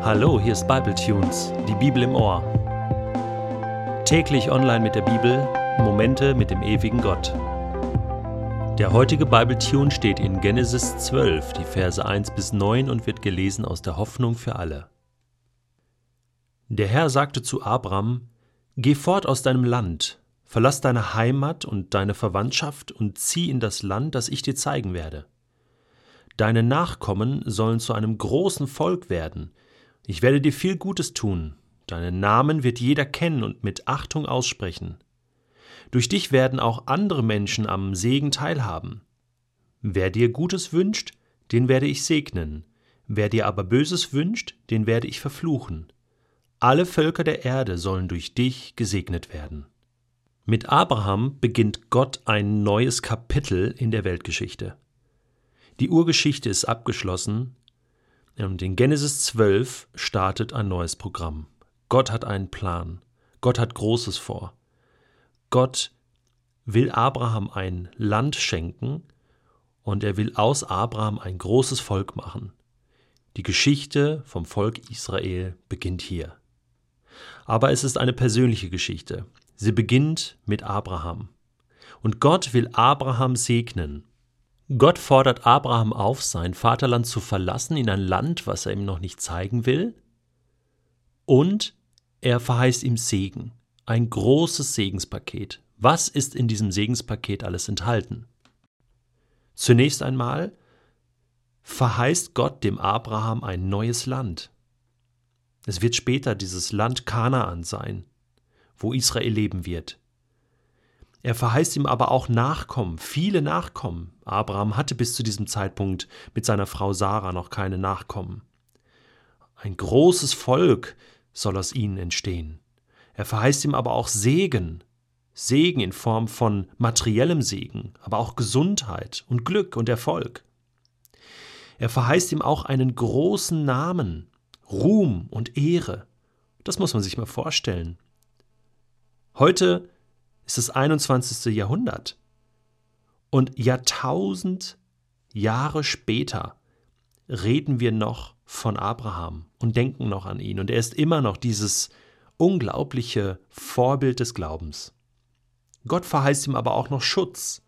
Hallo, hier ist Bible Tunes, die Bibel im Ohr. Täglich online mit der Bibel, Momente mit dem ewigen Gott. Der heutige Bible Tune steht in Genesis 12, die Verse 1 bis 9 und wird gelesen aus der Hoffnung für alle. Der Herr sagte zu Abram: Geh fort aus deinem Land, verlass deine Heimat und deine Verwandtschaft und zieh in das Land, das ich dir zeigen werde. Deine Nachkommen sollen zu einem großen Volk werden. Ich werde dir viel Gutes tun. Deinen Namen wird jeder kennen und mit Achtung aussprechen. Durch dich werden auch andere Menschen am Segen teilhaben. Wer dir Gutes wünscht, den werde ich segnen. Wer dir aber Böses wünscht, den werde ich verfluchen. Alle Völker der Erde sollen durch dich gesegnet werden. Mit Abraham beginnt Gott ein neues Kapitel in der Weltgeschichte. Die Urgeschichte ist abgeschlossen in Genesis 12 startet ein neues Programm. Gott hat einen Plan. Gott hat Großes vor. Gott will Abraham ein Land schenken und er will aus Abraham ein großes Volk machen. Die Geschichte vom Volk Israel beginnt hier. Aber es ist eine persönliche Geschichte. Sie beginnt mit Abraham. Und Gott will Abraham segnen Gott fordert Abraham auf, sein Vaterland zu verlassen in ein Land, was er ihm noch nicht zeigen will. Und er verheißt ihm Segen, ein großes Segenspaket. Was ist in diesem Segenspaket alles enthalten? Zunächst einmal verheißt Gott dem Abraham ein neues Land. Es wird später dieses Land Kanaan sein, wo Israel leben wird. Er verheißt ihm aber auch Nachkommen, viele Nachkommen. Abraham hatte bis zu diesem Zeitpunkt mit seiner Frau Sarah noch keine Nachkommen. Ein großes Volk soll aus ihnen entstehen. Er verheißt ihm aber auch Segen, Segen in Form von materiellem Segen, aber auch Gesundheit und Glück und Erfolg. Er verheißt ihm auch einen großen Namen, Ruhm und Ehre. Das muss man sich mal vorstellen. Heute ist das 21. Jahrhundert. Und Jahrtausend Jahre später reden wir noch von Abraham und denken noch an ihn. Und er ist immer noch dieses unglaubliche Vorbild des Glaubens. Gott verheißt ihm aber auch noch Schutz.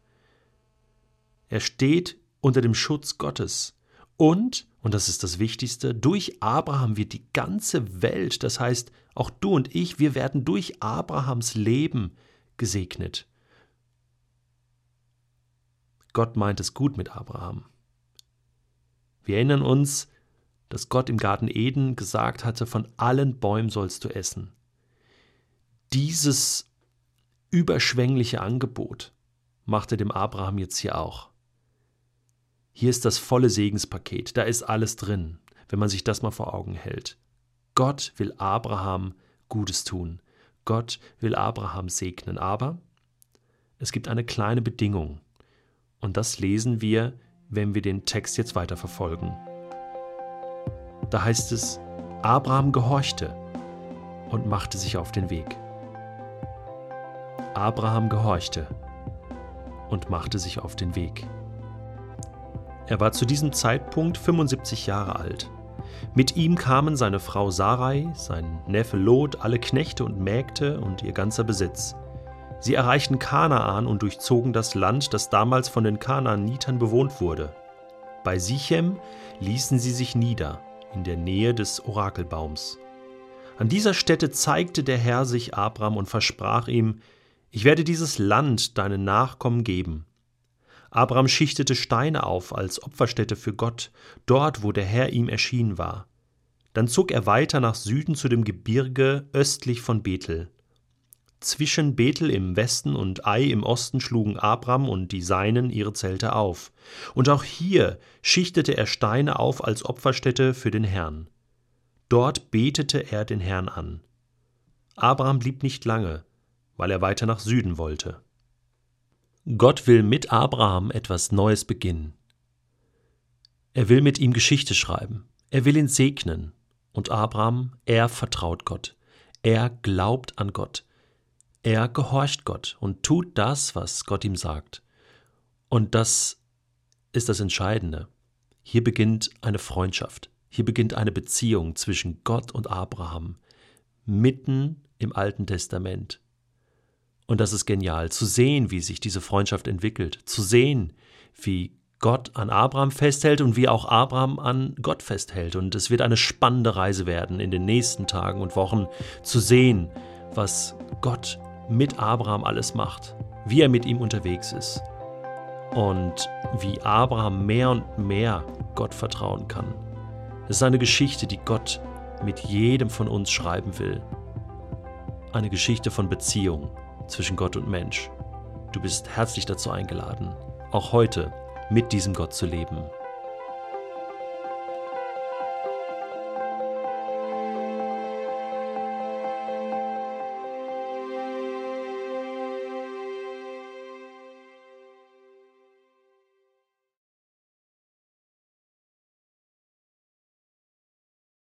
Er steht unter dem Schutz Gottes. Und, und das ist das Wichtigste, durch Abraham wird die ganze Welt, das heißt auch du und ich, wir werden durch Abrahams Leben gesegnet. Gott meint es gut mit Abraham. Wir erinnern uns, dass Gott im Garten Eden gesagt hatte, von allen Bäumen sollst du essen. Dieses überschwängliche Angebot machte dem Abraham jetzt hier auch. Hier ist das volle Segenspaket, da ist alles drin, wenn man sich das mal vor Augen hält. Gott will Abraham Gutes tun. Gott will Abraham segnen, aber es gibt eine kleine Bedingung. Und das lesen wir, wenn wir den Text jetzt weiter verfolgen. Da heißt es, Abraham gehorchte und machte sich auf den Weg. Abraham gehorchte und machte sich auf den Weg. Er war zu diesem Zeitpunkt 75 Jahre alt. Mit ihm kamen seine Frau Sarai, sein Neffe Lot, alle Knechte und Mägde und ihr ganzer Besitz. Sie erreichten Kanaan und durchzogen das Land, das damals von den Kanaanitern bewohnt wurde. Bei Sichem ließen sie sich nieder, in der Nähe des Orakelbaums. An dieser Stätte zeigte der Herr sich Abram und versprach ihm, ich werde dieses Land deinen Nachkommen geben. Abraham schichtete Steine auf als Opferstätte für Gott, dort, wo der Herr ihm erschienen war. Dann zog er weiter nach Süden zu dem Gebirge östlich von Bethel. Zwischen Bethel im Westen und Ai im Osten schlugen Abram und die Seinen ihre Zelte auf. Und auch hier schichtete er Steine auf als Opferstätte für den Herrn. Dort betete er den Herrn an. Abraham blieb nicht lange, weil er weiter nach Süden wollte. Gott will mit Abraham etwas Neues beginnen. Er will mit ihm Geschichte schreiben. Er will ihn segnen. Und Abraham, er vertraut Gott. Er glaubt an Gott. Er gehorcht Gott und tut das, was Gott ihm sagt. Und das ist das Entscheidende. Hier beginnt eine Freundschaft. Hier beginnt eine Beziehung zwischen Gott und Abraham, mitten im Alten Testament. Und das ist genial, zu sehen, wie sich diese Freundschaft entwickelt, zu sehen, wie Gott an Abraham festhält und wie auch Abraham an Gott festhält. Und es wird eine spannende Reise werden in den nächsten Tagen und Wochen zu sehen, was Gott mit Abraham alles macht, wie er mit ihm unterwegs ist und wie Abraham mehr und mehr Gott vertrauen kann. Es ist eine Geschichte, die Gott mit jedem von uns schreiben will. Eine Geschichte von Beziehung zwischen Gott und Mensch. Du bist herzlich dazu eingeladen, auch heute mit diesem Gott zu leben.